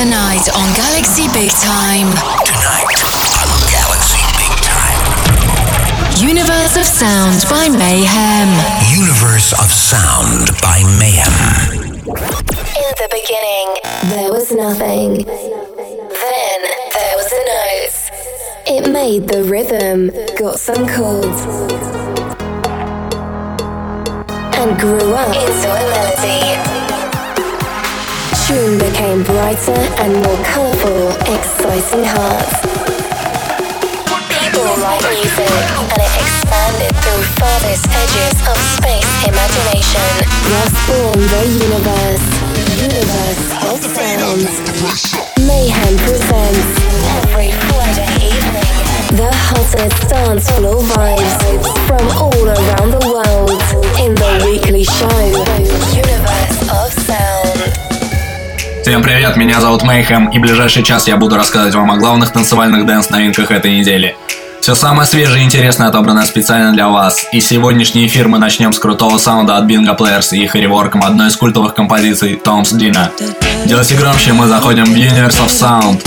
Tonight on Galaxy Big Time. Tonight on Galaxy Big Time. Universe of Sound by Mayhem. Universe of Sound by Mayhem. In the beginning, there was nothing. Then there was a note. It made the rhythm, got some chords, and grew up into a melody. Tune became brighter and more colourful, exciting hearts. People write music, and it expanded through farthest edges of space imagination. Thus born the universe, universe of sound. Mayhem presents every Friday evening the hottest dance floor vibes from all around the world in the weekly show Universe of. Всем привет, меня зовут Мейхем, и ближайший час я буду рассказывать вам о главных танцевальных дэнс-новинках этой недели. Все самое свежее и интересное отобрано специально для вас, и сегодняшний эфир мы начнем с крутого саунда от Bingo Players и их реворком одной из культовых композиций Tom's Dina. Делайте громче, мы заходим в Universe of Sound.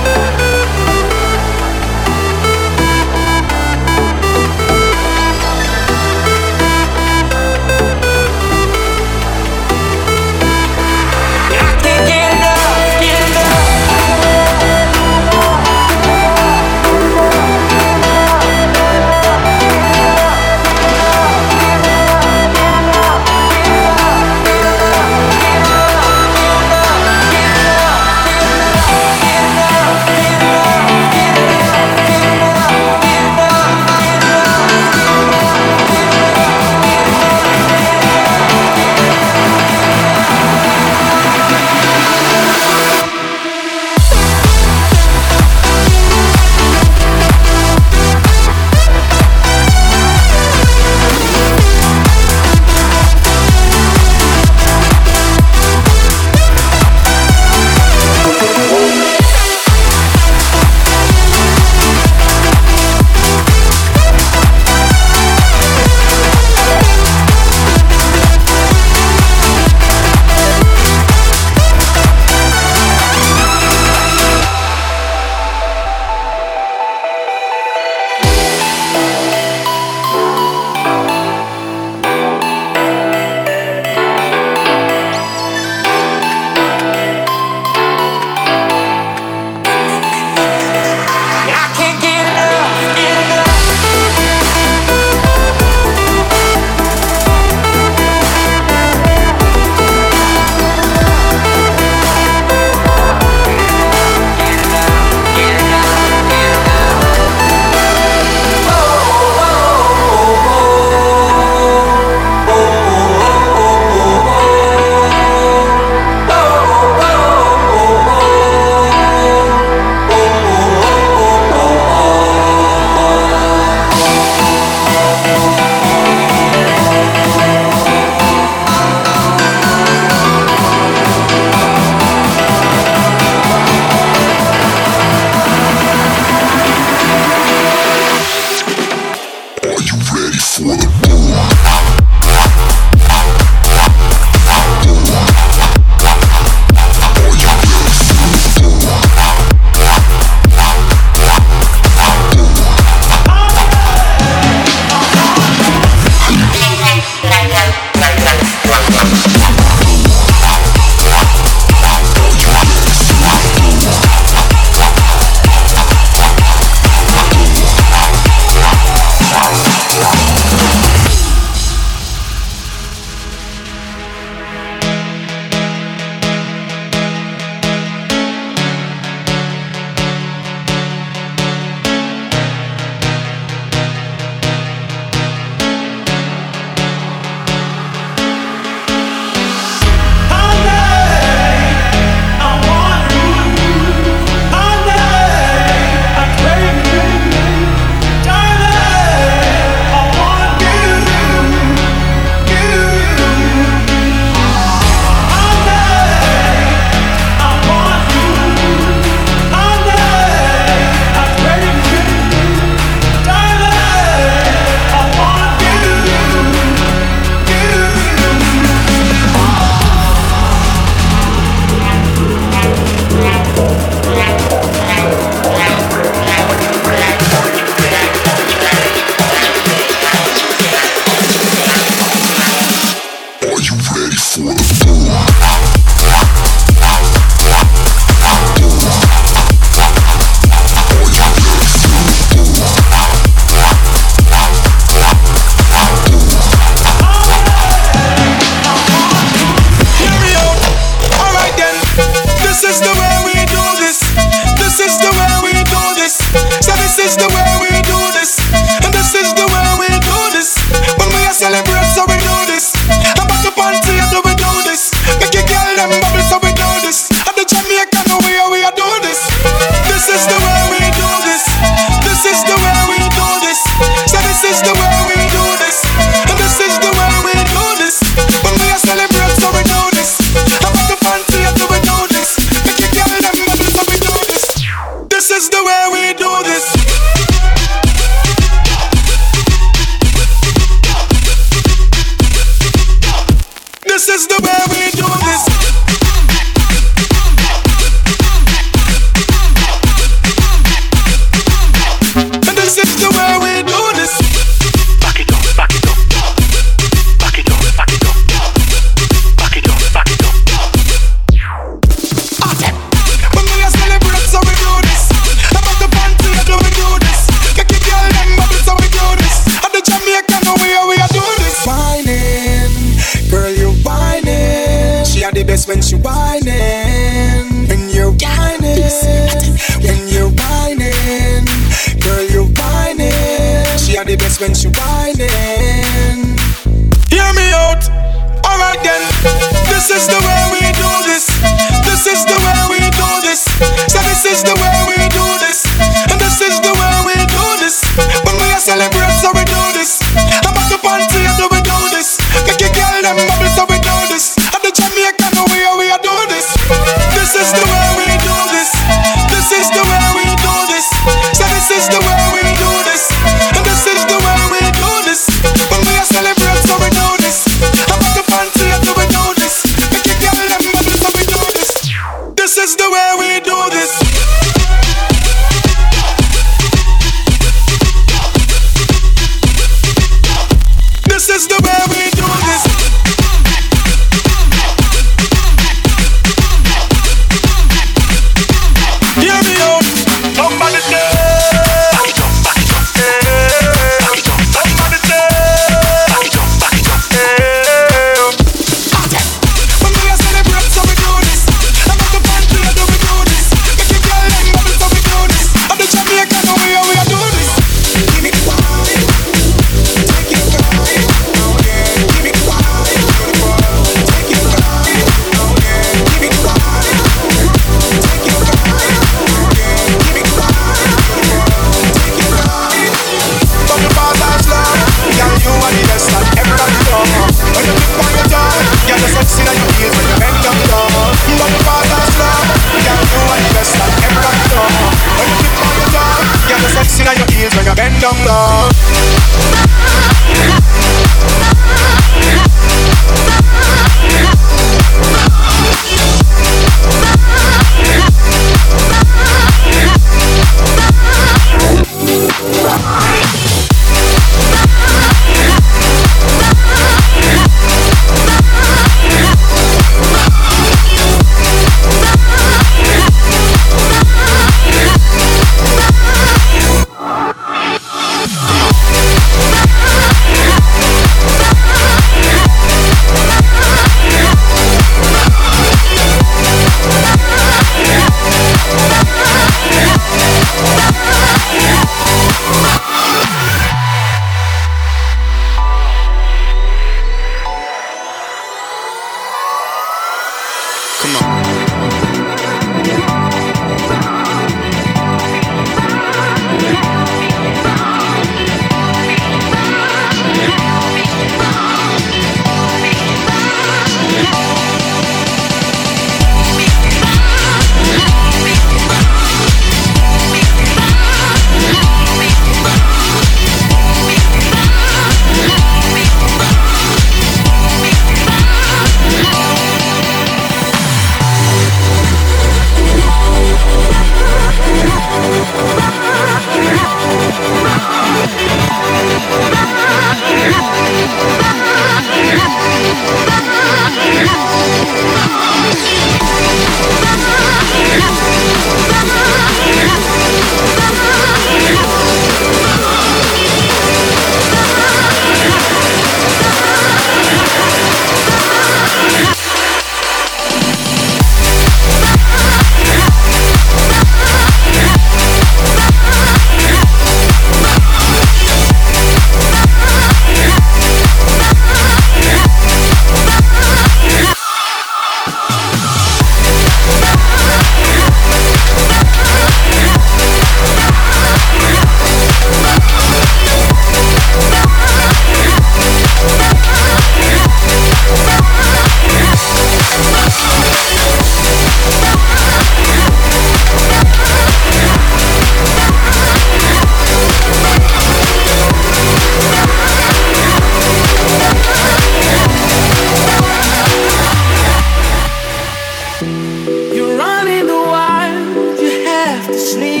sleep.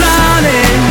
Running.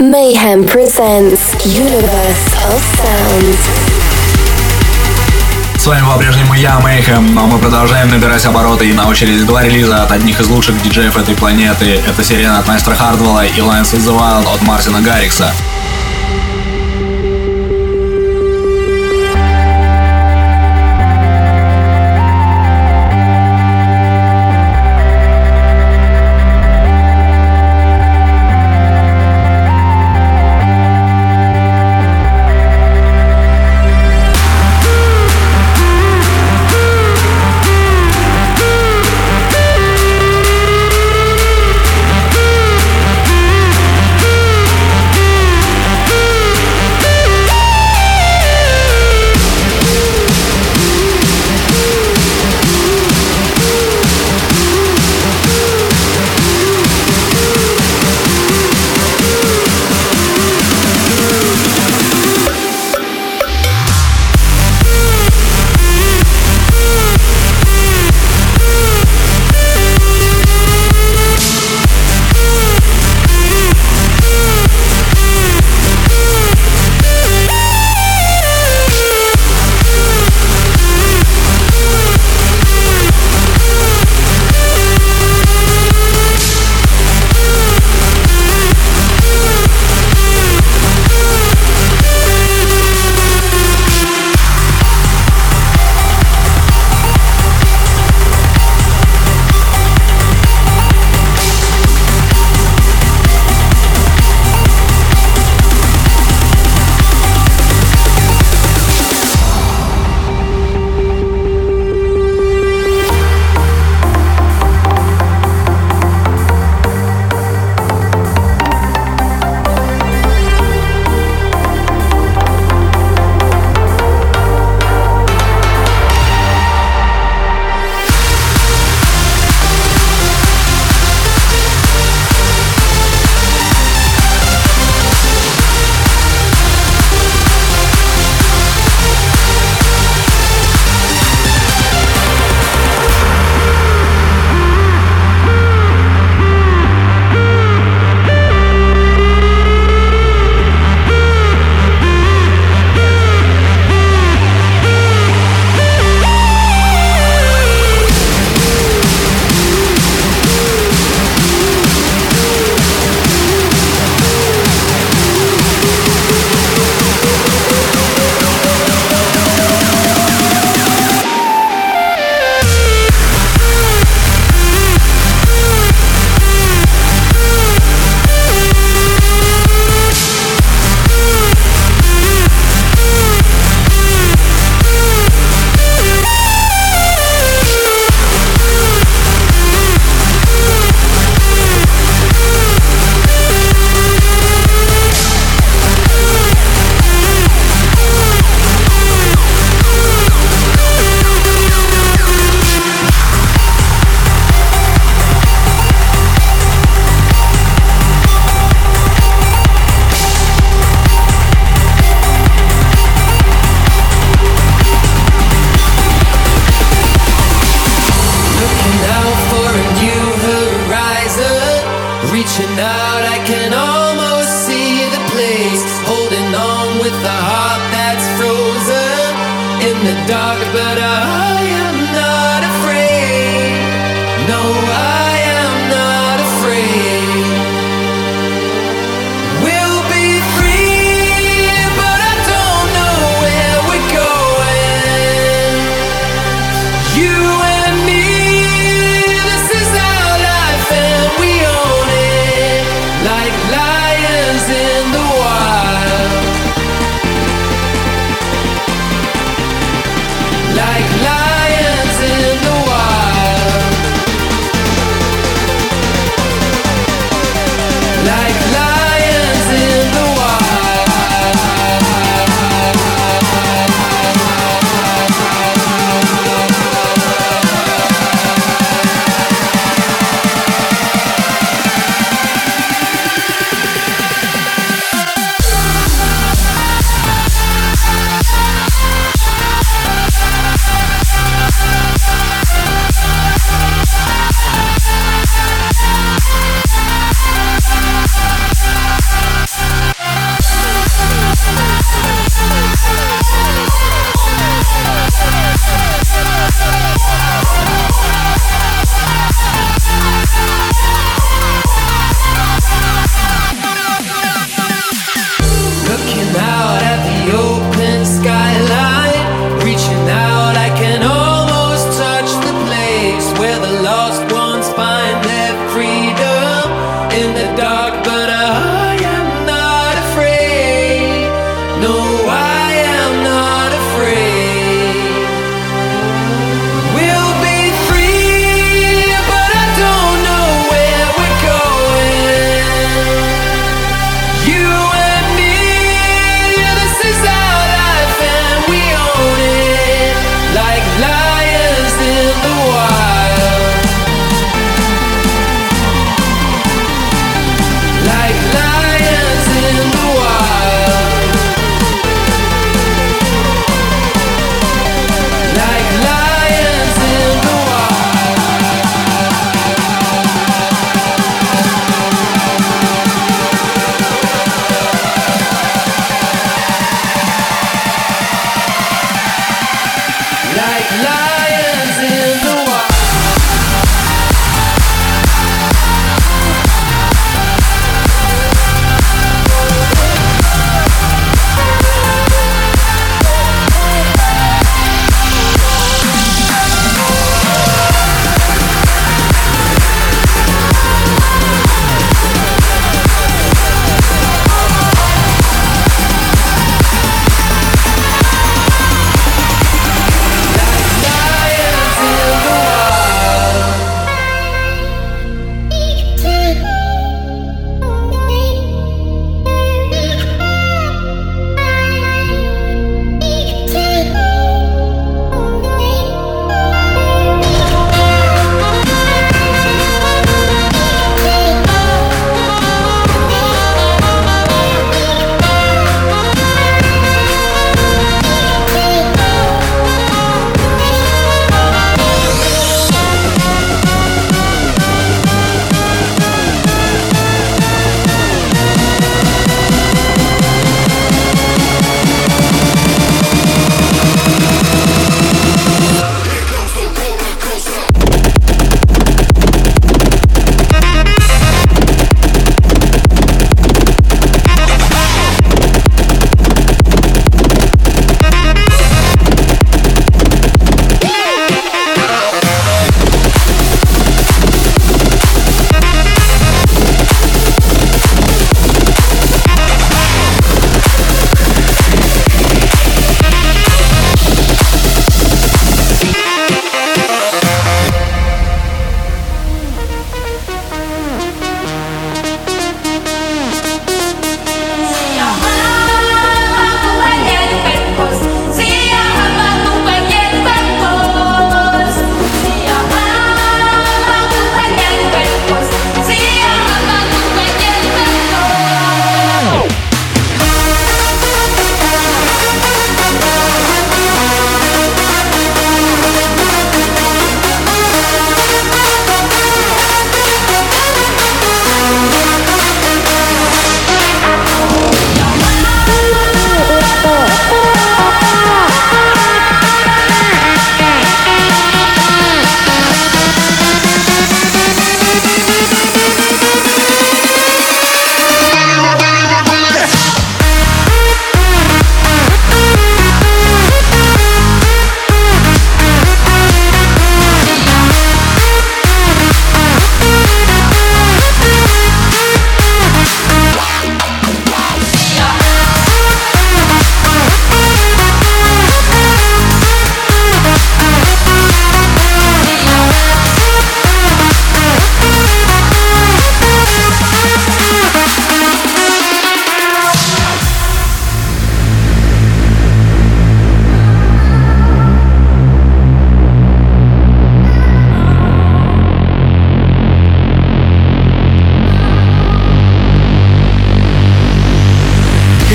Mayhem presents Universe of Sound. С вами по-прежнему я, Mayhem, но мы продолжаем набирать обороты и на очереди два релиза от одних из лучших диджеев этой планеты. Это сирена от Майстра Хардвелла и Lance in the Wild от Мартина Гаррикса.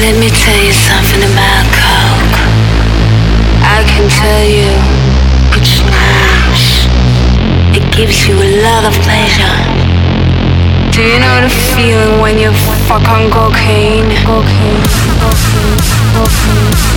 Let me tell you something about coke. I can tell you it's nice. It gives you a lot of pleasure. Do you know the feeling when you fuck on cocaine? Cocaine, cocaine, cocaine.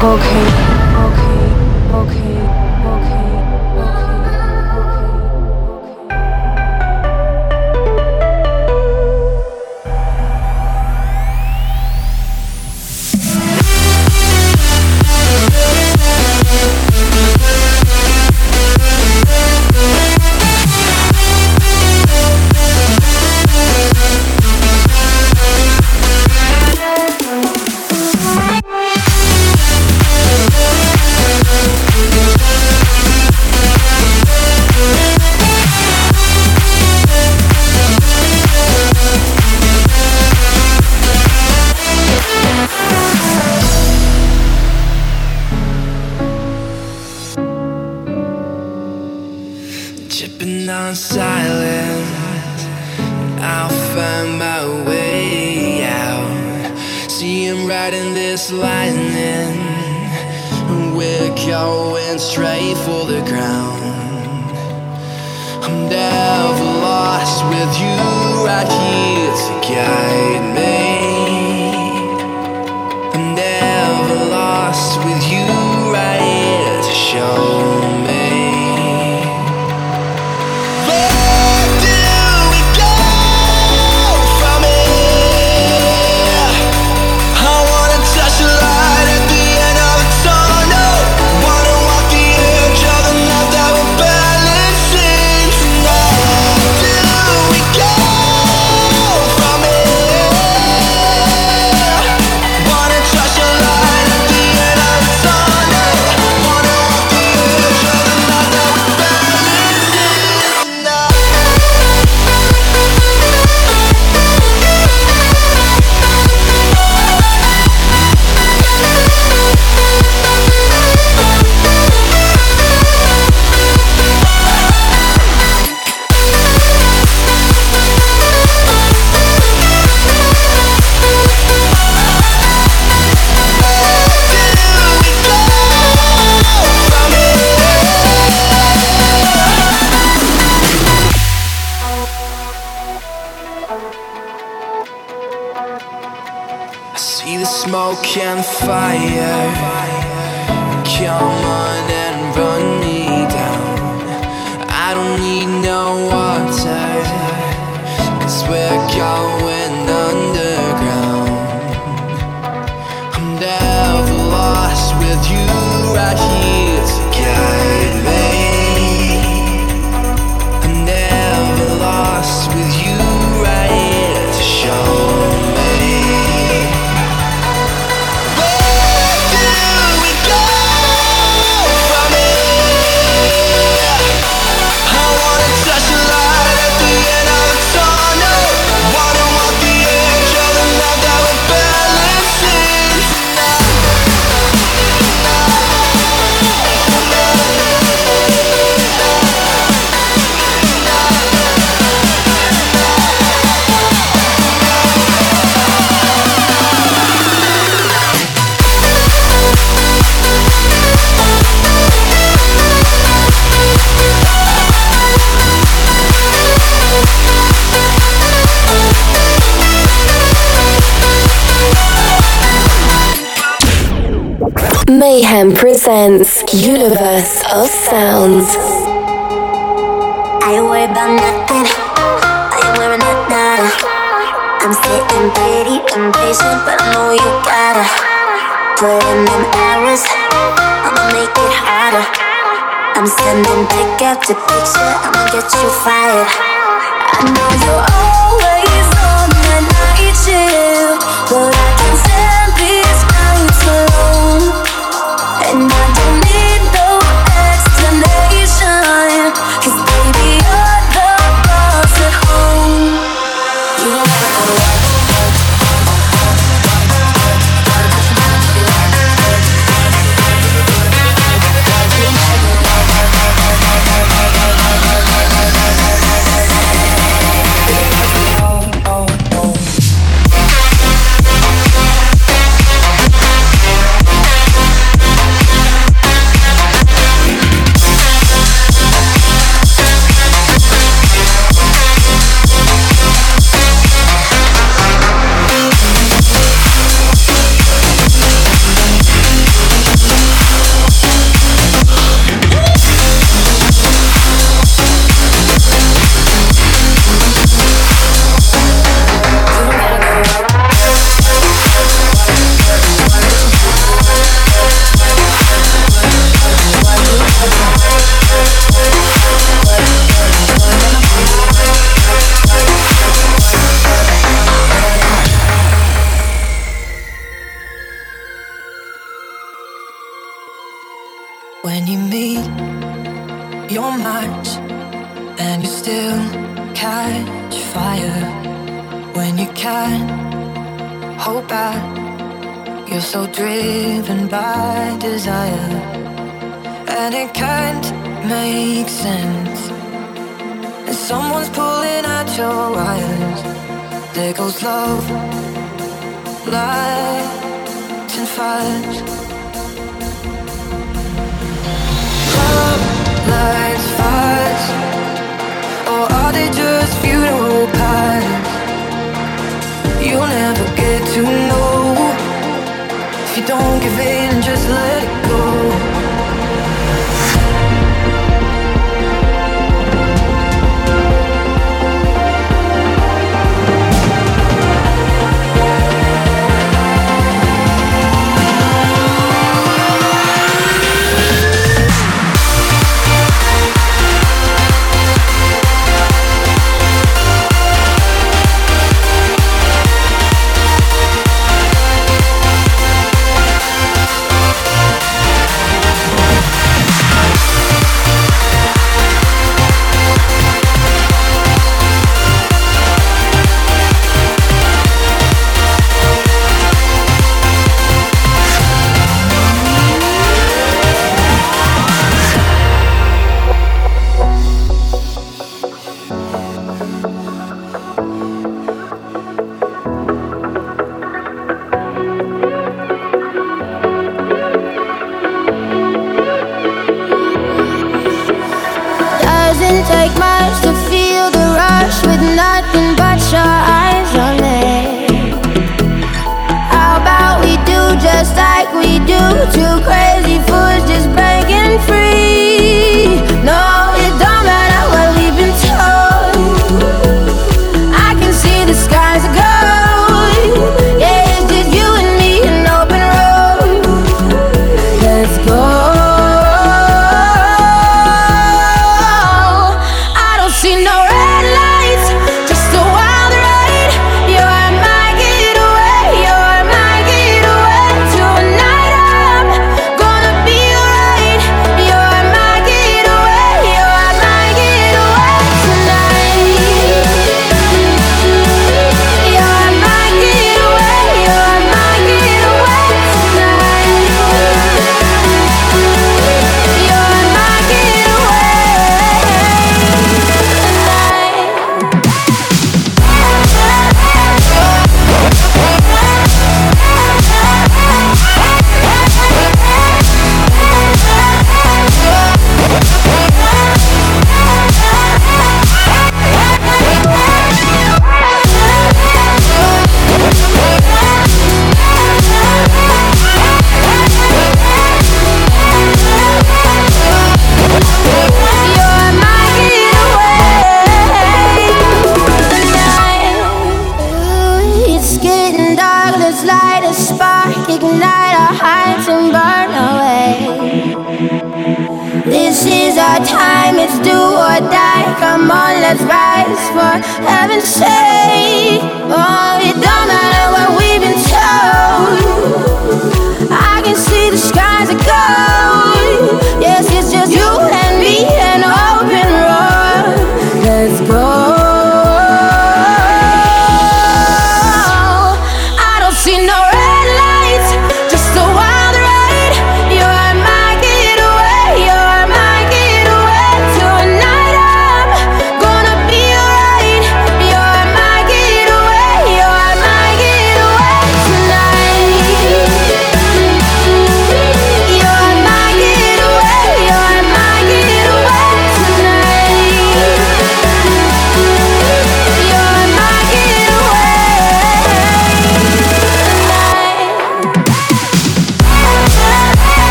Okay. smoke and fire. Come on. Mayhem presents Universe of Sounds. I about nothing. I ain't wearing that nada. I'm sitting pretty impatient, but I know you gotta put in them hours. I'ma make it harder. I'm sending picture. I'ma get you fired. I know you're.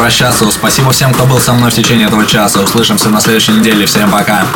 прощаться. Спасибо всем, кто был со мной в течение этого часа. Услышимся на следующей неделе. Всем пока.